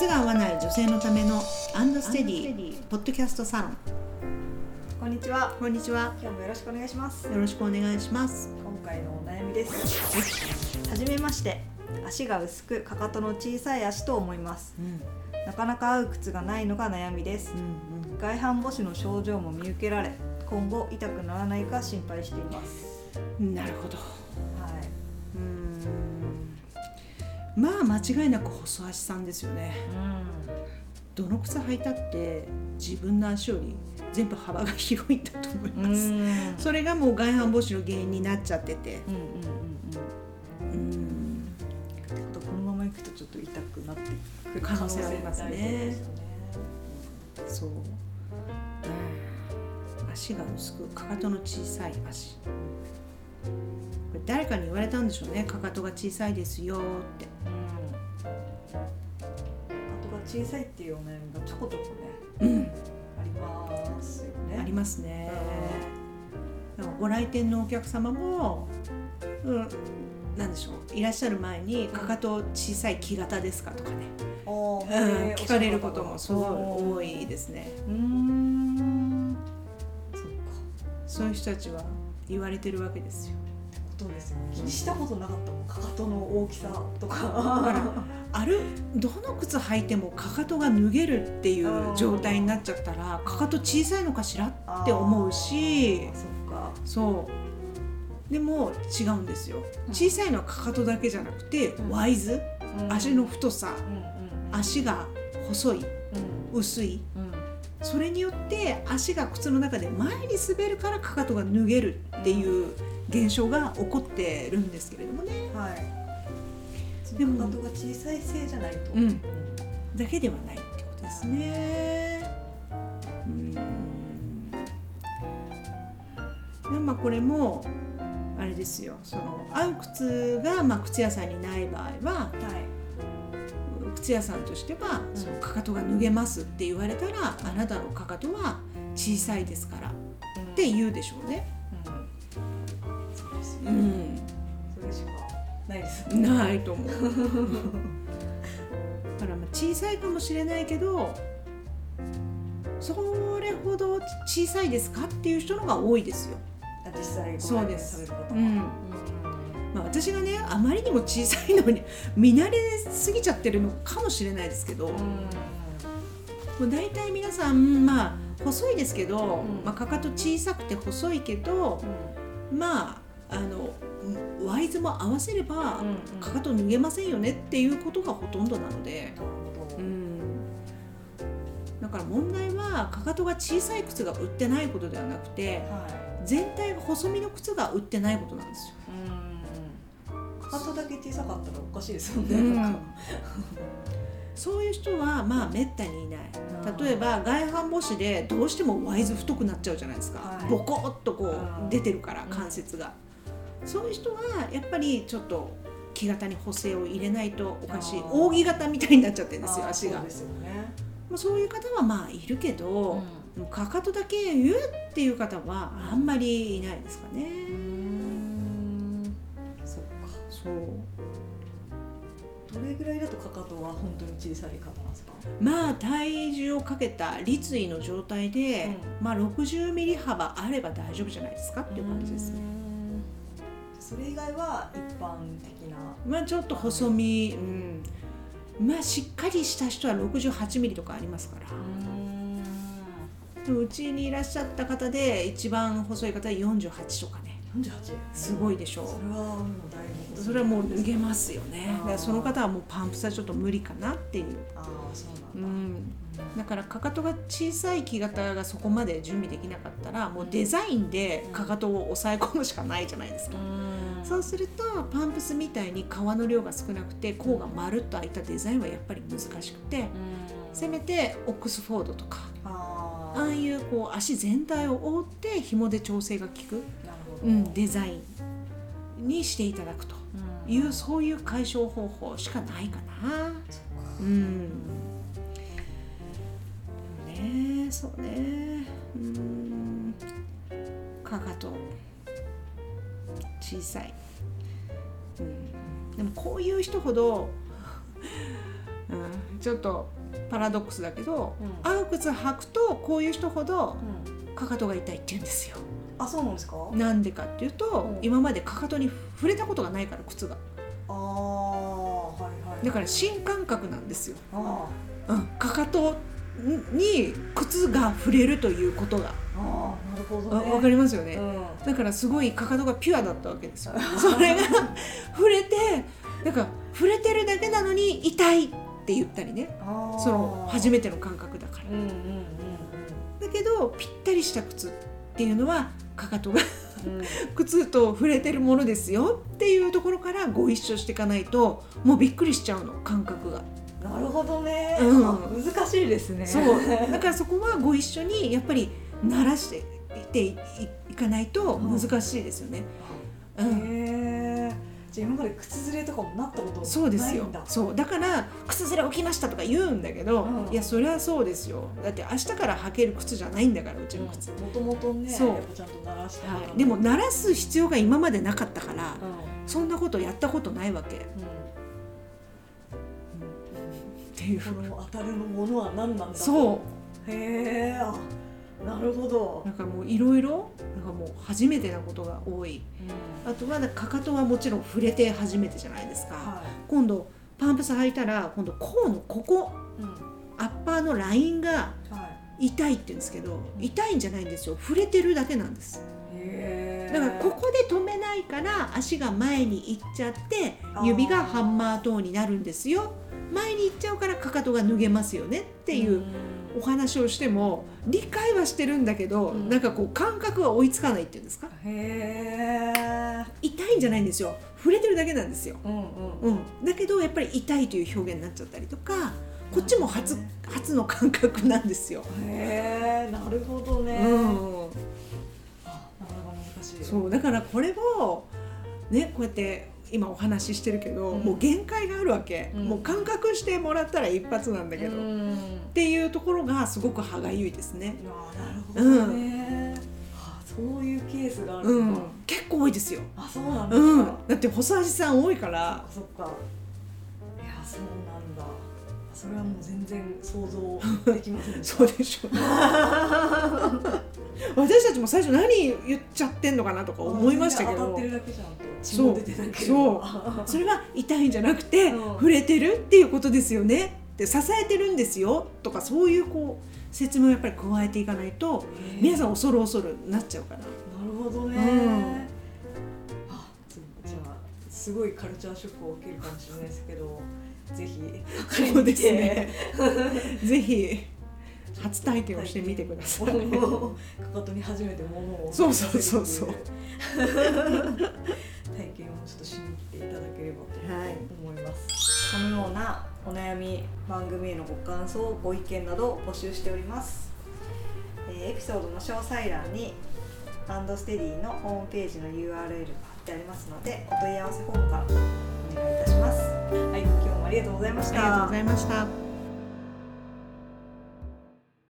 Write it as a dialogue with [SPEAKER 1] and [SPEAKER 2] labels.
[SPEAKER 1] 靴が合わない女性のためのアンドステディポッドキャストサロン
[SPEAKER 2] こんにちは。
[SPEAKER 1] こんにちは
[SPEAKER 2] 今日もよろしくお願いします。
[SPEAKER 1] よろしくお願いします
[SPEAKER 2] 今回のお悩みです。はじめまして。足が薄く、かかとの小さい足と思います。
[SPEAKER 1] うん
[SPEAKER 2] なかなか合う靴がないのが悩みです。
[SPEAKER 1] うん
[SPEAKER 2] 外反母趾の症状も見受けられ、今後痛くならないか心配しています。
[SPEAKER 1] うんなるほどまあ間違いなく細足さんですよね
[SPEAKER 2] い。
[SPEAKER 1] どの靴履いたって自分の足より全部幅が広いんだと思い
[SPEAKER 2] うん。
[SPEAKER 1] ます、
[SPEAKER 2] うん。
[SPEAKER 1] それがもう外反母趾の原因になっちゃってて
[SPEAKER 2] うんうんうんうん。このまま行くとちょっと痛くなってくる
[SPEAKER 1] 可能性ありますね
[SPEAKER 2] ね
[SPEAKER 1] そう、うん足が薄くかかとの小さい足誰かに言われたんでしょうねかかとが小さいですよって
[SPEAKER 2] 小さいっていうお悩みがちょこちょこね
[SPEAKER 1] うん。
[SPEAKER 2] ありますよね。
[SPEAKER 1] ありますね。ご来店のお客様も、うん、なんでしょういらっしゃる前にかかと小さい木型ですかとかね、
[SPEAKER 2] あ
[SPEAKER 1] うん
[SPEAKER 2] ー
[SPEAKER 1] 聞かれることもすごい多
[SPEAKER 2] う
[SPEAKER 1] いですね。
[SPEAKER 2] ーん。そっか。
[SPEAKER 1] そういう人たちは言われてるわけですよ
[SPEAKER 2] ことですよ。気にしたことなかったもん。かかとの大きさと
[SPEAKER 1] だか。
[SPEAKER 2] か。
[SPEAKER 1] ある。どの靴履いてもかかとが脱げるっていう状態になっちゃったらかかと小さいのかしらって思うし。
[SPEAKER 2] そっか。
[SPEAKER 1] そう。でも違うんですよ。
[SPEAKER 2] うん。
[SPEAKER 1] 小さいのはかかとだけじゃなくて
[SPEAKER 2] うん。
[SPEAKER 1] ワイズ。
[SPEAKER 2] うん。
[SPEAKER 1] 足の太さ。
[SPEAKER 2] うんうん。
[SPEAKER 1] 足が細い。
[SPEAKER 2] うん。
[SPEAKER 1] 薄い。
[SPEAKER 2] うん
[SPEAKER 1] それによって足が靴の中で前に滑るからかかとが脱げるっていう現象が起こってるんですけれどもね
[SPEAKER 2] はい。
[SPEAKER 1] でも
[SPEAKER 2] かかとが小さいせいじゃないと。
[SPEAKER 1] うんだけではないってことですね。うんでまあこれもあれですよその合う靴が、まあ、靴屋さんにない場合は
[SPEAKER 2] はい。
[SPEAKER 1] 靴屋さんとしては
[SPEAKER 2] うん
[SPEAKER 1] そのかかとが脱げますって言われたら、あなたのかかとは小さいですからっ
[SPEAKER 2] って
[SPEAKER 1] 言うでしょうね。
[SPEAKER 2] うん。そうですよね。
[SPEAKER 1] うん、
[SPEAKER 2] それしかないですよね。
[SPEAKER 1] ないと思う。だからまあ小さいかもしれないけどそれほど小さいですかっていう人のが多いですよ。
[SPEAKER 2] あ実際ご
[SPEAKER 1] そう
[SPEAKER 2] 来店
[SPEAKER 1] です
[SPEAKER 2] される方は。
[SPEAKER 1] うんまあ、私がねあまりにも小さいのに見慣れすぎちゃってるのかもしれないですけど、もう大体皆さんまあ細いですけど、
[SPEAKER 2] うん。
[SPEAKER 1] まあ、かかと小さくて細いけどまああのワイズも合わせれば
[SPEAKER 2] うんうん。
[SPEAKER 1] かかと脱げませんよねっていうことがほとんどなので、だから問題はかかとが小さい靴が売ってないことではなくて
[SPEAKER 2] は
[SPEAKER 1] 全体が細身の靴が売ってないことなんですよ。
[SPEAKER 2] かかとだけ小さかったらおかしいですよね。
[SPEAKER 1] うん。そういう人はまあめったにいない。
[SPEAKER 2] うん。
[SPEAKER 1] 例えば外反母趾でどうしてもワイズ太くなっちゃうじゃないですか、
[SPEAKER 2] はい。
[SPEAKER 1] ボコッとこ
[SPEAKER 2] う
[SPEAKER 1] うん出てるから
[SPEAKER 2] うん。
[SPEAKER 1] 関節が、そういう人はやっぱりちょっと木型に補正を入れないとおかしい。扇形みたいになっちゃってるんですよ足が。
[SPEAKER 2] そうですよね。
[SPEAKER 1] まあ、そういう方はまあいるけど、でもかかとだけ言うっていう方はあんまりいないですかね、
[SPEAKER 2] そ
[SPEAKER 1] う
[SPEAKER 2] どれぐらいだとかかとは本当に小さい方なんですか？
[SPEAKER 1] まあ体重をかけた立位の状態で、まあ60ミリ幅あれば大丈夫じゃないですかっていう感じですね。
[SPEAKER 2] うん。それ以外は一般的な？
[SPEAKER 1] まあちょっと細身、うん、まあしっかりした人は68ミリとかありますから。うちにいらっしゃった方で一番細い方は48とかね。すごいでしょう
[SPEAKER 2] それはもうだいぶ。
[SPEAKER 1] それはもう脱げますよね。だからその方はもうパンプスはちょっと無理かなっていう。
[SPEAKER 2] ああ、そう
[SPEAKER 1] う
[SPEAKER 2] なんだ。
[SPEAKER 1] ん。だからかかとが小さい木型がそこまで準備できなかったらもうデザインでかかとを抑え込むしかないじゃないですか。
[SPEAKER 2] うん
[SPEAKER 1] そうするとパンプスみたいに皮の量が少なくて甲がまるっと開いたデザインはやっぱり難しくてせめてオックスフォードとか
[SPEAKER 2] あ
[SPEAKER 1] ああいうこう足全体を覆って紐で調整が効く、うん、デザインにしていただくと
[SPEAKER 2] うん。
[SPEAKER 1] いうそういう解消方法しかないかな。うん。でもねそうね。うん。かかと小さい、うん、でもこういう人ほど、うん、ちょっとパラドックスだけど、
[SPEAKER 2] うん。
[SPEAKER 1] 合う靴履くとこういう人ほど
[SPEAKER 2] うん。
[SPEAKER 1] かかとが痛いって言うんですよ
[SPEAKER 2] あそうなんですか？
[SPEAKER 1] なんでかっていうと、
[SPEAKER 2] うん。
[SPEAKER 1] 今までかかとに触れたことがないから靴が。
[SPEAKER 2] ああはいはい
[SPEAKER 1] だから新感覚なんですよ、
[SPEAKER 2] あ
[SPEAKER 1] うん、かかとに靴が触れるということが。
[SPEAKER 2] あああなるほどね。
[SPEAKER 1] わわかりますよね、
[SPEAKER 2] うん。
[SPEAKER 1] だからすごいかかとがピュアだったわけですよ。それが触れてなんか触れてるだけなのに痛いって言ったりね。
[SPEAKER 2] あー。
[SPEAKER 1] その初めての感覚だから。
[SPEAKER 2] うんうんうん。
[SPEAKER 1] だけどぴったりした靴っていうのはかかとが。
[SPEAKER 2] うん。うん
[SPEAKER 1] 靴と触れてるものですよっていうところからご一緒していかないともうびっくりしちゃうの感覚が。
[SPEAKER 2] なるほどね、
[SPEAKER 1] うん。
[SPEAKER 2] あ難しいですね。
[SPEAKER 1] そう。だからそこはご一緒にやっぱり慣らしていっていいかないと難しいですよね、うん。
[SPEAKER 2] へえじゃあ今まで靴ずれとかもなったことないんだ。
[SPEAKER 1] そうですよ。そう。だから靴ずれ起きましたとか言うんだけど、
[SPEAKER 2] うん。
[SPEAKER 1] いやそれはそうですよ。だって明日から履ける靴じゃないんだからうちの靴、
[SPEAKER 2] もともとね
[SPEAKER 1] そう。
[SPEAKER 2] やっぱちゃんと鳴らして
[SPEAKER 1] はい、でも鳴らす必要が今までなかったから、
[SPEAKER 2] うん。
[SPEAKER 1] そんなことやったことないわけ、っ
[SPEAKER 2] う
[SPEAKER 1] ていう。ん
[SPEAKER 2] この当たるのものは何なんだと。
[SPEAKER 1] そう。
[SPEAKER 2] へえあなるほど。
[SPEAKER 1] なんかもういろいろなんかもう初めてなことが多い。あとはかかとはもちろん触れて初めてじゃないですか、
[SPEAKER 2] は
[SPEAKER 1] 今度パンプス履いたら今度甲のここ
[SPEAKER 2] いうん。
[SPEAKER 1] アッパーのラインが
[SPEAKER 2] はい。
[SPEAKER 1] 痛いって言うんですけど痛いんじゃないんですよ。触れてるだけなんです。だからここで止めないから足が前に行っちゃって指がハンマートーンになるんですよ。前に行っちゃうからかかとが脱げますよねっていうお話をしても理解はしてるんだけど、
[SPEAKER 2] うん。
[SPEAKER 1] なんかこう感覚が追いつかないっていうんですか？
[SPEAKER 2] へえ
[SPEAKER 1] 痛いんじゃないんですよ。触れてるだけなんですよ、
[SPEAKER 2] うんうん。
[SPEAKER 1] うん、だけどやっぱり痛いという表現になっちゃったりとかこっちも初初の感覚なんですよ、
[SPEAKER 2] へえなるほどね、
[SPEAKER 1] うん、
[SPEAKER 2] あなかなか難しい。
[SPEAKER 1] そうだからこれをねこうやって今お話ししてるけど、
[SPEAKER 2] うん。
[SPEAKER 1] もう限界があるわけ、
[SPEAKER 2] うん。
[SPEAKER 1] もう感覚してもらったら一発なんだけど、っ
[SPEAKER 2] うん。
[SPEAKER 1] ていうところがすごく歯がゆいですね。
[SPEAKER 2] あなるほどね、あそういうケースがある
[SPEAKER 1] うん。ん
[SPEAKER 2] だ、、
[SPEAKER 1] 結構多いですよ。
[SPEAKER 2] あそうなんですか、
[SPEAKER 1] うん、だって細味さん多いから、
[SPEAKER 2] そっか。いやそうなんだそれはもう全然想像できませんで
[SPEAKER 1] そうでしょう、ね。私たちも最初何言っちゃってんのかなとか思いましたけど。
[SPEAKER 2] 当たってるだけじゃんと血
[SPEAKER 1] そう。そう。それは痛いんじゃなくて、
[SPEAKER 2] うん。
[SPEAKER 1] 触れてるっていうことですよね。で支えてるんですよとかそういうこう説明をやっぱり加えていかないと皆さん恐る恐るなっちゃうから。
[SPEAKER 2] なるほどね、
[SPEAKER 1] うん。
[SPEAKER 2] すごいカルチャーショックを受けるかもしれないですけどぜひ。
[SPEAKER 1] そうですね。ぜひ初体験をしてみてください。
[SPEAKER 2] かかとに初めて物を
[SPEAKER 1] そうそうそうそう。
[SPEAKER 2] 体験をちょっとしに来ていただければと
[SPEAKER 1] はい。
[SPEAKER 2] 思います、このようなお悩み番組へのご感想ご意見などを募集しております、えーエピソードの詳細欄にハンドステディのホームページの URL が貼ってありますのでお問い合わせフォームからお願いいたしますはい今日もありがとうございました
[SPEAKER 1] ありがとうございました。